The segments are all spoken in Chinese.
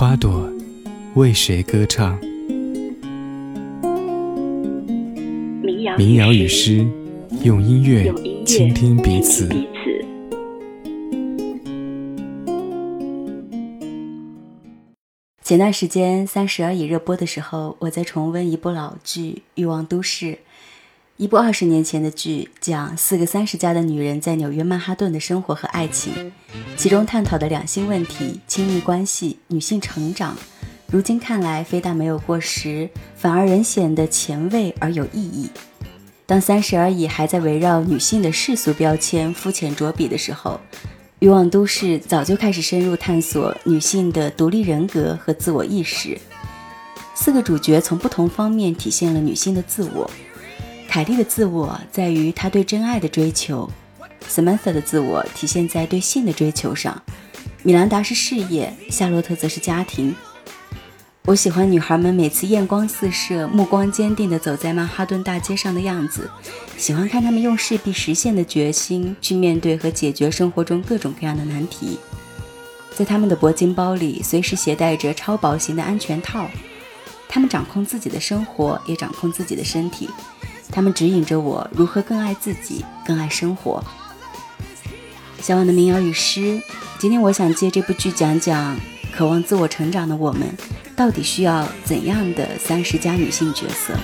花朵为谁歌唱？民谣与诗，用音乐倾听彼此。前段时间《三十而已》热播的时候，我在重温一部老剧《欲望都市》，一部二十年前的剧，讲四个三十加的女人在纽约曼哈顿的生活和爱情，其中探讨的两性问题、亲密关系、女性成长，如今看来非但没有过时，反而仍显得前卫而有意义。当《三十而已》还在围绕女性的世俗标签肤浅着笔的时候，欲望都市早就开始深入探索女性的独立人格和自我意识。四个主角从不同方面体现了女性的自我。凯莉的自我在于她对真爱的追求，Samantha 的自我体现在对性的追求上，米兰达是事业，夏洛特则是家庭。我喜欢女孩们每次艳光四射、目光坚定地走在曼哈顿大街上的样子，喜欢看她们用势必实现的决心去面对和解决生活中各种各样的难题。在她们的铂金包里，随时携带着超薄型的安全套。她们掌控自己的生活，也掌控自己的身体。他们指引着我如何更爱自己，更爱生活。小婉的民谣与诗，今天我想借这部剧讲讲渴望自我成长的我们。到底需要怎样的三十加女性角色？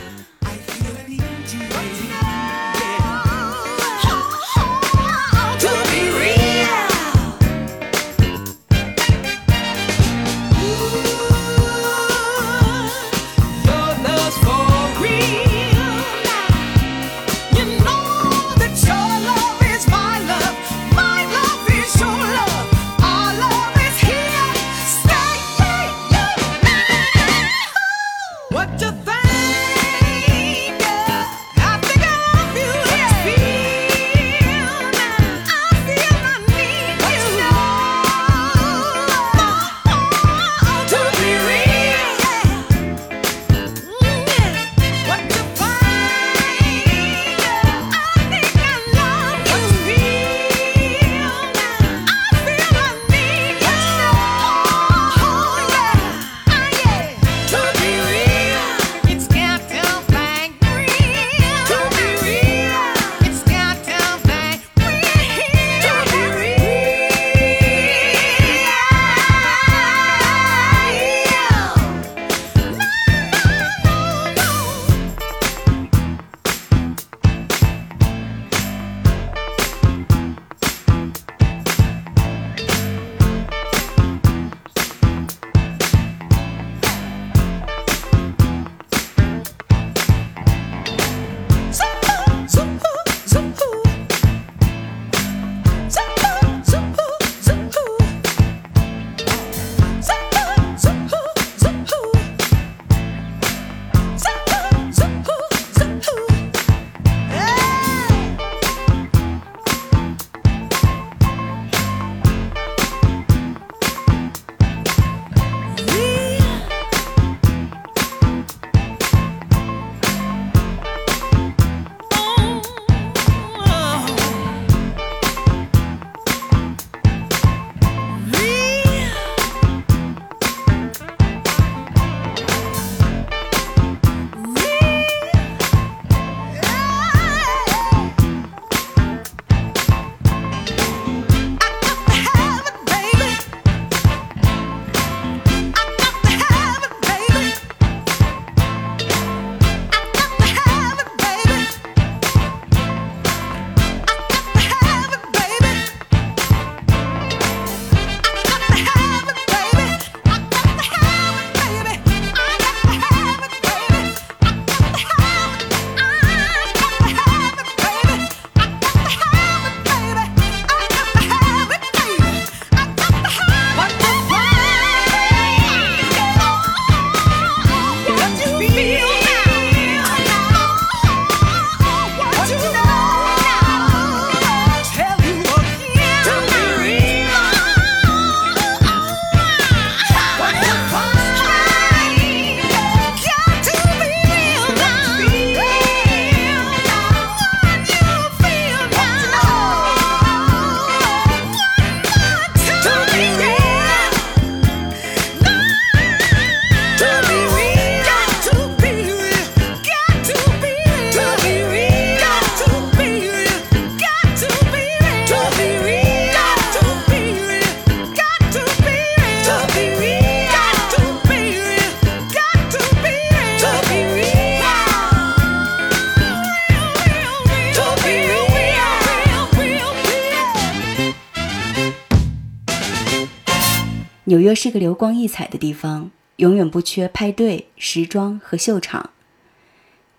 纽约是个流光溢彩的地方，永远不缺派对、时装和秀场。《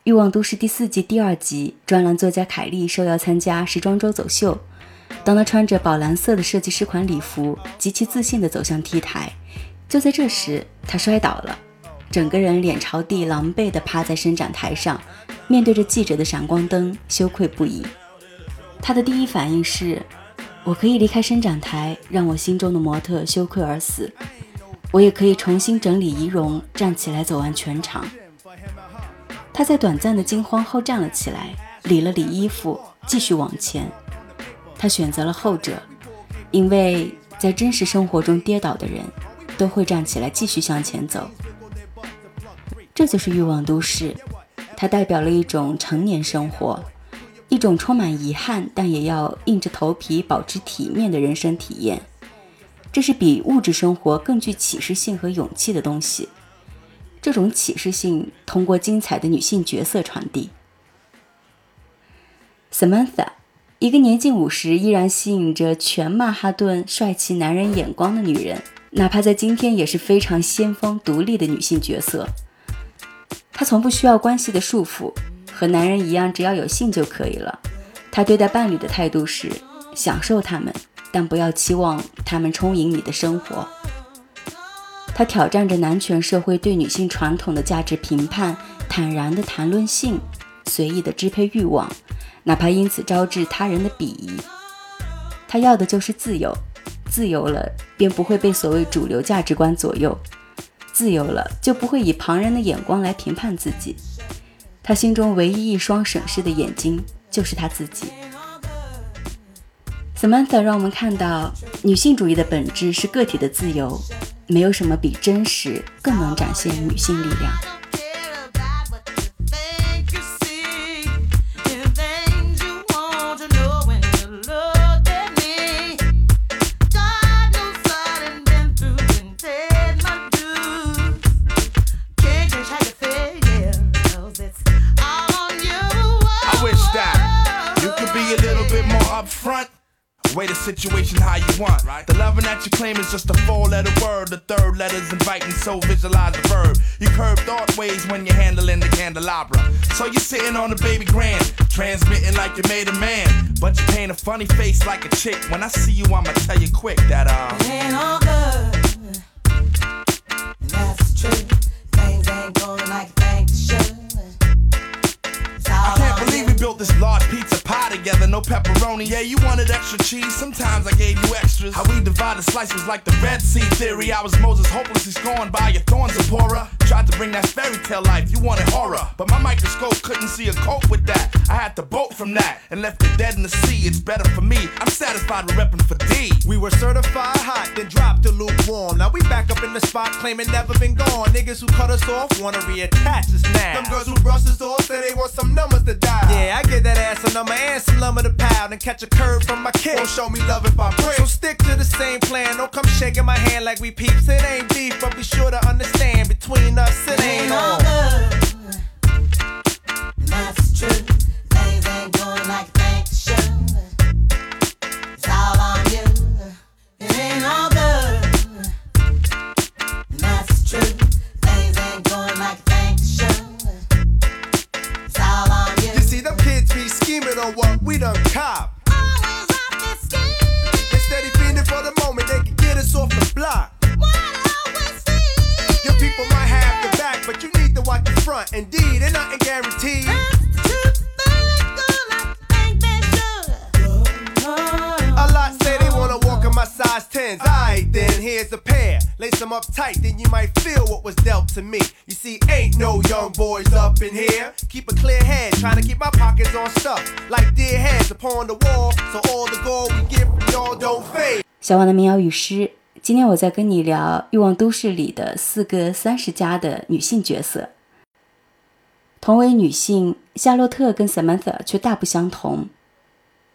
欲望都市》第四季第二集，专栏作家凯莉受邀参加时装周走秀。当她穿着宝蓝色的设计师款礼服，极其自信地走向 T 台，就在这时，她摔倒了，整个人脸朝地，狼狈地趴在伸展台上，面对着记者的闪光灯，羞愧不已。她的第一反应是。我可以离开伸展台，让我心中的模特羞愧而死；我也可以重新整理仪容，站起来走完全场。他在短暂的惊慌后站了起来，理了理衣服，继续往前。他选择了后者，因为在真实生活中跌倒的人，都会站起来继续向前走。这就是欲望都市，它代表了一种成年生活。一种充满遗憾，但也要硬着头皮保持体面的人生体验，这是比物质生活更具启示性和勇气的东西。这种启示性通过精彩的女性角色传递。Samantha，一个年近五十依然吸引着全曼哈顿帅气男人眼光的女人，哪怕在今天也是非常先锋、独立的女性角色。她从不需要关系的束缚。和男人一样，只要有性就可以了。他对待伴侣的态度是享受他们，但不要期望他们充盈你的生活。他挑战着男权社会对女性传统的价值评判，坦然地谈论性，随意地支配欲望，哪怕因此招致他人的鄙夷。他要的就是自由，自由了便不会被所谓主流价值观左右，自由了就不会以旁人的眼光来评判自己。他心中唯一一双审视的眼睛，就是他自己。Samantha 让我们看到，女性主义的本质是个体的自由，没有什么比真实更能展现女性力量。Situation how you want. Right. The loving that you claim is just a four letter word. The third letter's inviting, so visualize the verb. You curve thought ways when you're handling the candelabra. So you're sitting on the baby grand, transmitting like you made a man. But you paint a funny face like a chick. When I see you, I'ma tell you quick that, uh. It ain't all good. And that's true. Pie together, no pepperoni. Yeah, you wanted extra cheese, sometimes I gave you extras. How we divided slices like the Red Sea theory. I was Moses hopelessly scorned by your thorns, Zipporah. Tried to bring that fairy tale life, you wanted horror. But my microscope couldn't see a cope with that. I had to bolt from that and left it dead in the sea. It's better for me. I'm satisfied with repping for D. We were certified hot, then dropped the lukewarm. Now we back up in the spot, claiming never been gone. Niggas who cut us off wanna reattach us now. Them girls who brush us off say they want some numbers to die. Yeah, I get that ass a number and some lumber to pound and catch a curve from my kid. Won't show me love if I break. So stick to the same plan. Don't come shaking my hand like we peeps. It ain't beef, but be sure to understand between us it ain't all. Up tight, then you might feel what was dealt to me. You see, ain't no young boys up in here. Keep a clear head, trying to keep my pockets on stuff. Like dear heads upon the wall, so all the gold we get from y'all don't fade. 小王的民谣与诗今天我在跟你聊《欲望都市》里的四个三十加的女性角色。同为女性，夏洛特跟 Samantha 却大不相同。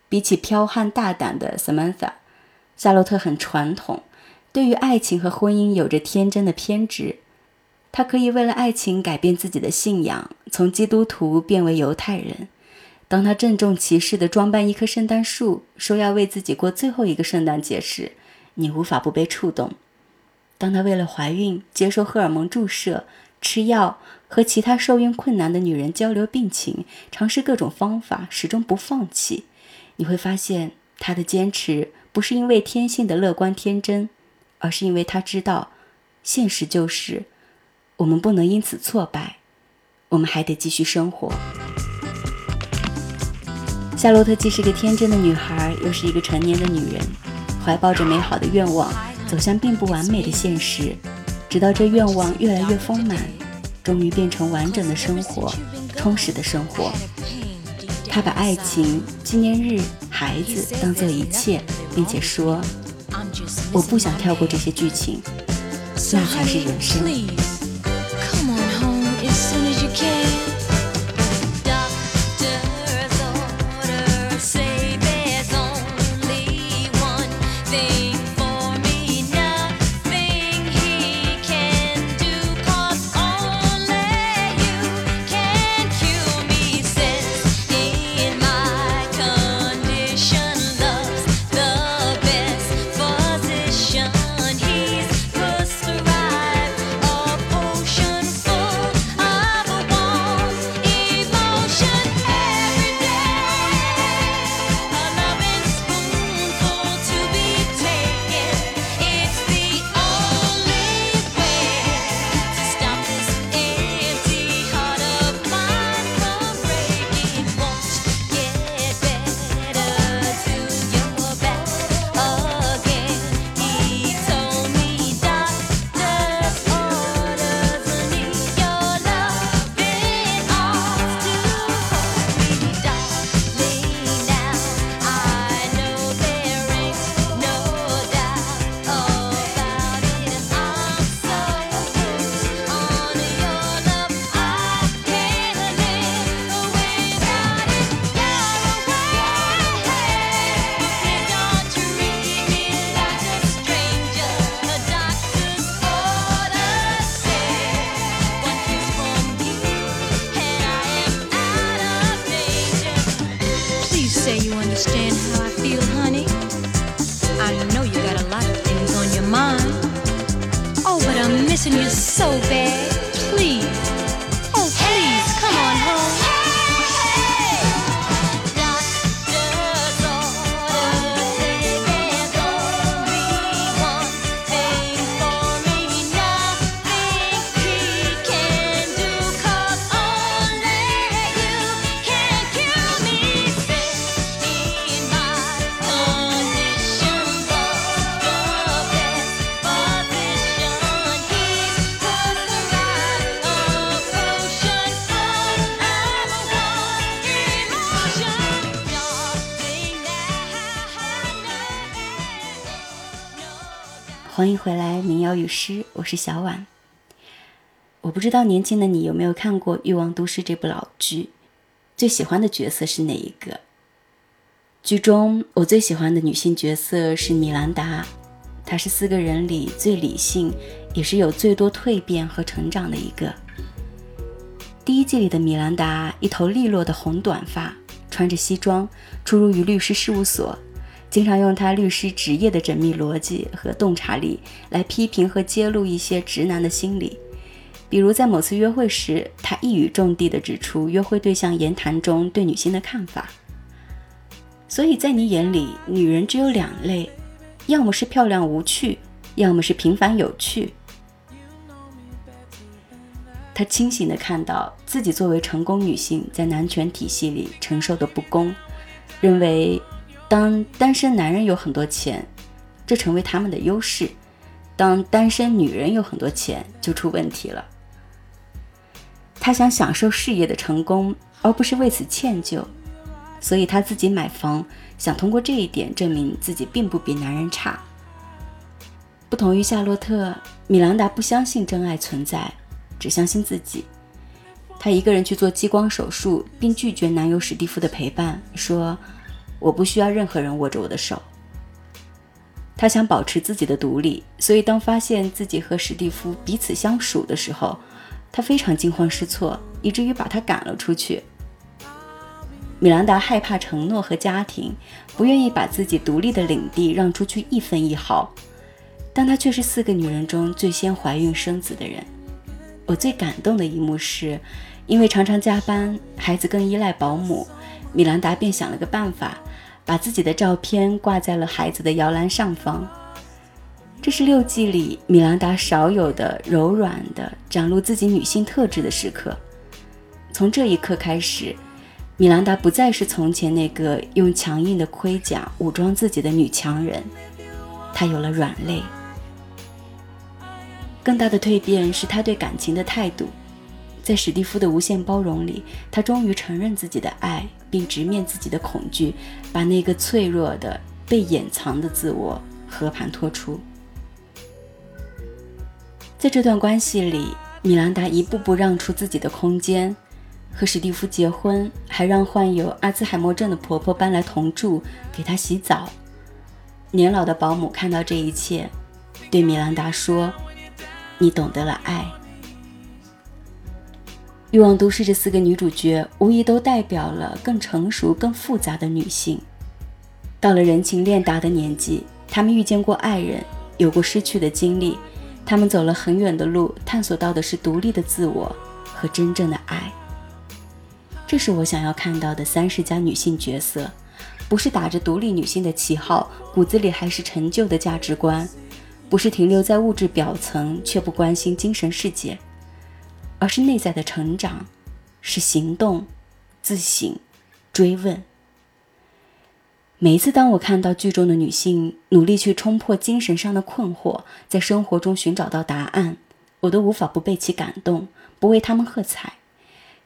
比起剽悍大胆的 Samantha，夏洛特很传统，对于爱情和婚姻有着天真的偏执。他可以为了爱情改变自己的信仰，从基督徒变为犹太人。当他郑重其事地装扮一棵圣诞树，说要为自己过最后一个圣诞节时，你无法不被触动。当他为了怀孕接受荷尔蒙注射、吃药，和其他受孕困难的女人交流病情，尝试各种方法，始终不放弃，你会发现他的坚持不是因为天性的乐观天真，而是因为她知道，现实就是我们不能因此挫败，我们还得继续生活。夏洛特既是个天真的女孩，又是一个成年的女人，怀抱着美好的愿望，走向并不完美的现实，直到这愿望越来越丰满，终于变成完整的生活，充实的生活。她把爱情、纪念日、孩子当做一切，并且说：“我不想跳过这些剧情，那才是人生。” say you understand how I feel, honey. I know you got a lot of things on your mind. Oh, but I'm missing you so bad. 欢迎回来，民谣与诗，我是小婉。我不知道年轻的你有没有看过《欲望都市》这部老剧，最喜欢的角色是哪一个？剧中我最喜欢的女性角色是米兰达，她是四个人里最理性，也是有最多蜕变和成长的一个。第一季里的米兰达，一头利落的红短发，穿着西装，出入于律师事务所，经常用他律师职业的缜密逻辑和洞察力来批评和揭露一些直男的心理。比如在某次约会时，他一语中的地指出约会对象言谈中对女性的看法。所以在你眼里，女人只有两类，要么是漂亮无趣，要么是平凡有趣。他清醒地看到自己作为成功女性在男权体系里承受的不公，认为当单身男人有很多钱，这成为他们的优势；当单身女人有很多钱，就出问题了。他想享受事业的成功，而不是为此歉疚，所以他自己买房，想通过这一点证明自己并不比男人差。不同于夏洛特，米兰达不相信真爱存在，只相信自己。她一个人去做激光手术，并拒绝男友史蒂夫的陪伴，说：“我不需要任何人握着我的手。”她想保持自己的独立，所以当发现自己和史蒂夫彼此相属的时候，他非常惊慌失措，以至于把他赶了出去。米兰达害怕承诺和家庭，不愿意把自己独立的领地让出去一分一毫。但她却是四个女人中最先怀孕生子的人。我最感动的一幕是，因为常常加班，孩子更依赖保姆，米兰达便想了个办法，把自己的照片挂在了孩子的摇篮上方。这是六季里米兰达少有的柔软的展露自己女性特质的时刻。从这一刻开始，米兰达不再是从前那个用强硬的盔甲武装自己的女强人，她有了软肋。更大的蜕变是她对感情的态度，在史蒂夫的无限包容里，她终于承认自己的爱，并直面自己的恐惧，把那个脆弱的、被掩藏的自我和盘托出。在这段关系里，米兰达一步步让出自己的空间，和史蒂夫结婚，还让患有阿兹海默症的婆婆搬来同住，给她洗澡。年老的保姆看到这一切，对米兰达说。你懂得了爱，欲望都市这四个女主角无疑都代表了更成熟、更复杂的女性。到了人情练达的年纪，她们遇见过爱人，有过失去的经历，她们走了很远的路，探索到的是独立的自我和真正的爱。这是我想要看到的三十加女性角色，不是打着独立女性的旗号，骨子里还是陈旧的价值观。不是停留在物质表层却不关心精神世界，而是内在的成长，是行动、自省、追问。每一次当我看到剧中的女性努力去冲破精神上的困惑，在生活中寻找到答案，我都无法不被其感动，不为她们喝彩。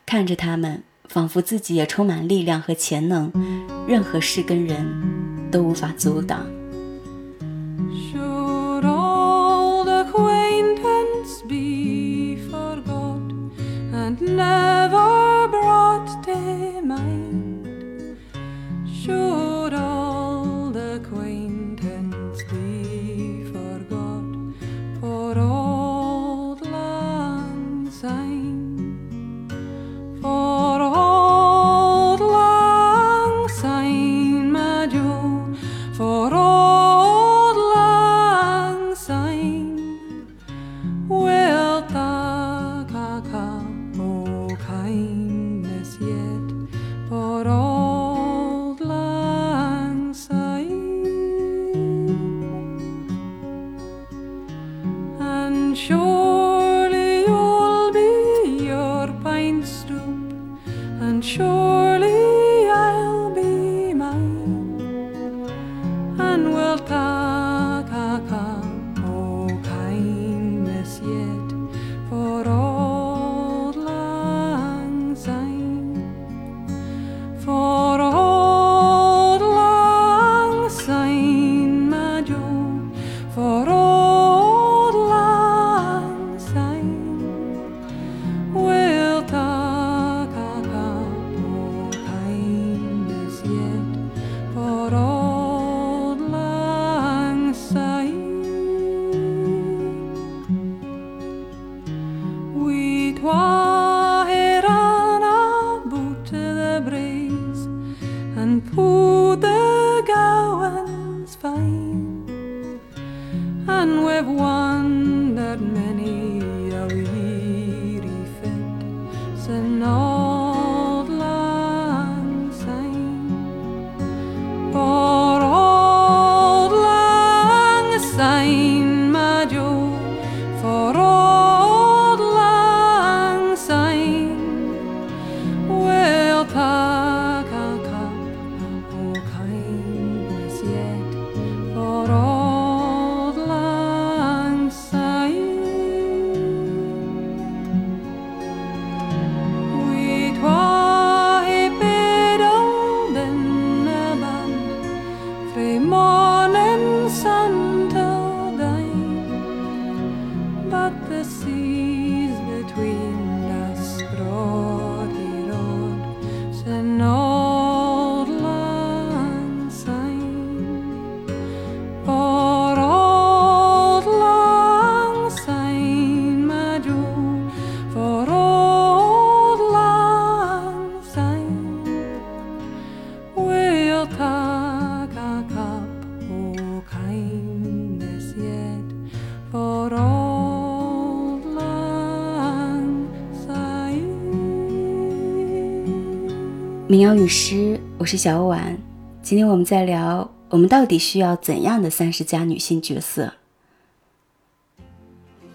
看着她们，仿佛自己也充满力量和潜能，任何事跟人都无法阻挡。Should all acquaintance be forgot for old lang syne? For lang syne, my 民谣与诗，我是小婉。今天我们在聊，我们到底需要怎样的三十加女性角色？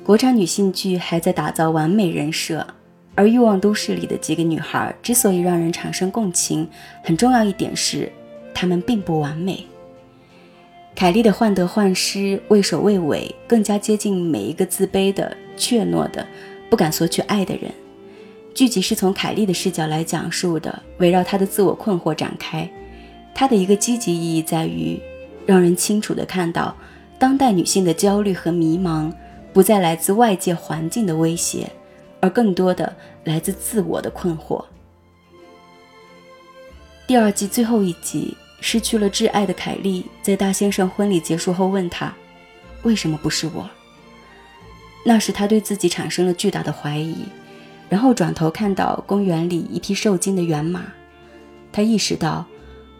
国产女性剧还在打造完美人设，而《欲望都市》里的几个女孩之所以让人产生共情，很重要一点是，她们并不完美。凯莉的患得患失、畏首畏尾，更加接近每一个自卑的、怯懦的、不敢索取爱的人。剧集是从凯莉的视角来讲述的，围绕她的自我困惑展开。它的一个积极意义在于，让人清楚地看到，当代女性的焦虑和迷茫，不再来自外界环境的威胁，而更多的来自自我的困惑。第二季最后一集，失去了挚爱的凯莉，在大先生婚礼结束后问他：“为什么不是我？”那时他对自己产生了巨大的怀疑。然后转头看到公园里一匹受惊的原马，他意识到，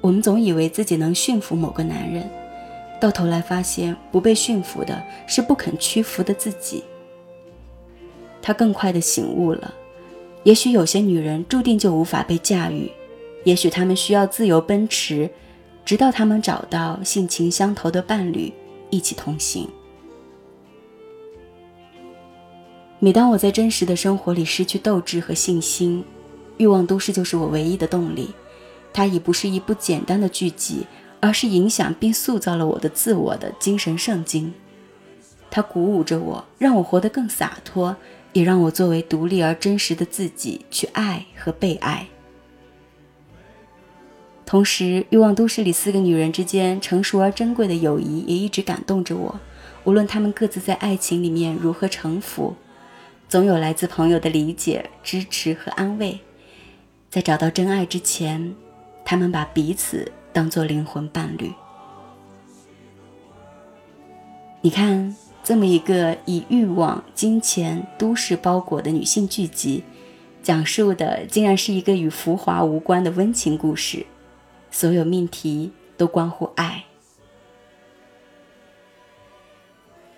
我们总以为自己能驯服某个男人，到头来发现不被驯服的是不肯屈服的自己。他更快的醒悟了，也许有些女人注定就无法被驾驭，也许她们需要自由奔驰，直到她们找到性情相投的伴侣，一起同行。每当我在真实的生活里失去斗志和信心，欲望都市就是我唯一的动力。它已不是一部简单的剧集，而是影响并塑造了我的自我的精神圣经。它鼓舞着我，让我活得更洒脱，也让我作为独立而真实的自己去爱和被爱。同时，欲望都市里四个女人之间成熟而珍贵的友谊也一直感动着我。无论她们各自在爱情里面如何沉浮。总有来自朋友的理解、支持和安慰，在找到真爱之前，他们把彼此当作灵魂伴侣。你看，这么一个以欲望、金钱、都市包裹的女性剧集，讲述的竟然是一个与浮华无关的温情故事，所有命题都关乎爱。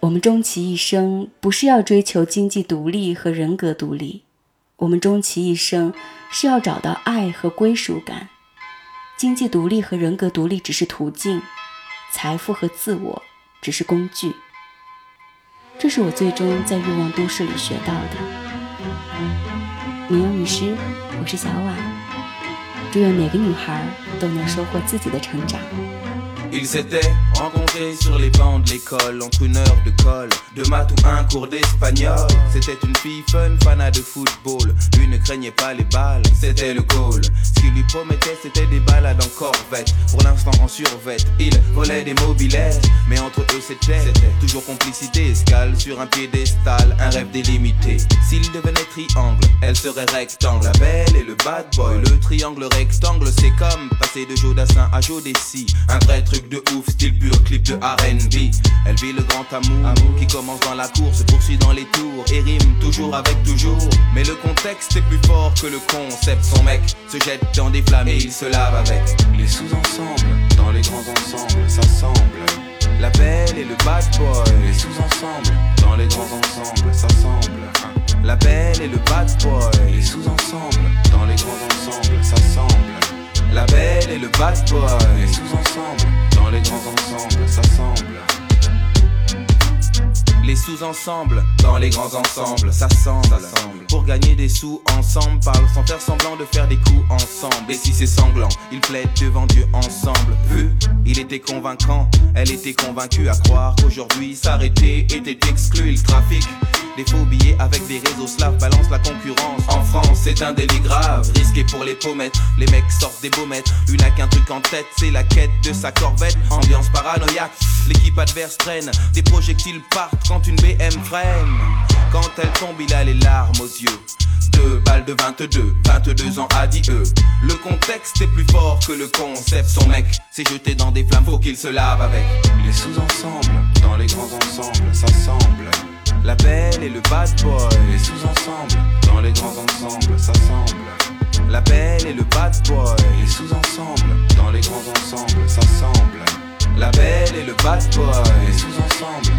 我们终其一生不是要追求经济独立和人格独立，我们终其一生是要找到爱和归属感。经济独立和人格独立只是途径，财富和自我只是工具。这是我最终在欲望都市里学到的。民谣女师，我是小婉，祝愿每个女孩都能收获自己的成长。Ils s'étaient rencontrés sur les bancs de l'école, entre une heure de colle, de maths ou un cours d'espagnol. C'était une fille fun, fanat de football. Lui ne craignait pas les balles, c'était le goal. Ce qu'il lui promettait, c'était des balades en corvette. Pour l'instant en survette, il volait des mobilettes. Mais entre eux, c'était toujours complicité, escale sur un piédestal, un rêve délimité. S'il devenait triangle, elle serait rectangle. La belle et le bad boy, le triangle rectangle, c'est comme passer de Jodassin à Jodessi. Un vrai truc de ouf, style pur clip de RB. Elle vit le grand amour, qui commence dans la course, se poursuit dans les tours et rime toujours avec toujours. Mais le contexte est plus fort que le concept. Son mec se jette dans des flammes et il se lave avec. Les sous-ensembles, dans les grands ensembles, s'assemblent. La belle et le bad boy. Les sous-ensembles, dans les grands ensembles, s'assemblent. La belle et le bad boy. Les sous-ensembles, dans les grands ensembles, s'assemblent. La belle et le bad boy. Les sous-ensembles, dans les grands ensembles, s'assemblent. Les sous-ensembles, dans les grands ensembles, s'assemblent. Pour gagner des sous ensemble, parle sans faire semblant de faire des coups ensemble. Et si c'est sanglant, ils plaident devant Dieu ensemble. Vu, il était convaincant, elle était convaincue à croire qu'aujourd'hui s'arrêter était exclu. Il trafic des faux billets avec des réseaux slaves balance la concurrence. En France, c'est un délit grave, risqué pour les pommettes. Les mecs sortent des baumettes, une a qu'un truc en tête, c'est la quête de sa corvette. Ambiance paranoïaque, l'équipe adverse traîne, des projectiles partent quand une BM freine. Quand elle tombe, il a les larmes aux yeux. Deux balles de 22, 22 ans à 10 E. Le contexte est plus fort que le concept. Son mec s'est jeté dans des flammes, faut qu'il se lave avec. Les sous-ensembles, dans les grands ensembles, s'assemblent. La belle et le bad boy. Les sous-ensembles, dans les grands ensembles, s'assemblent. La belle et le bad boy. Les sous-ensembles, dans les grands ensembles, s'assemblent. La belle et le bad boy. Les sous-ensembles,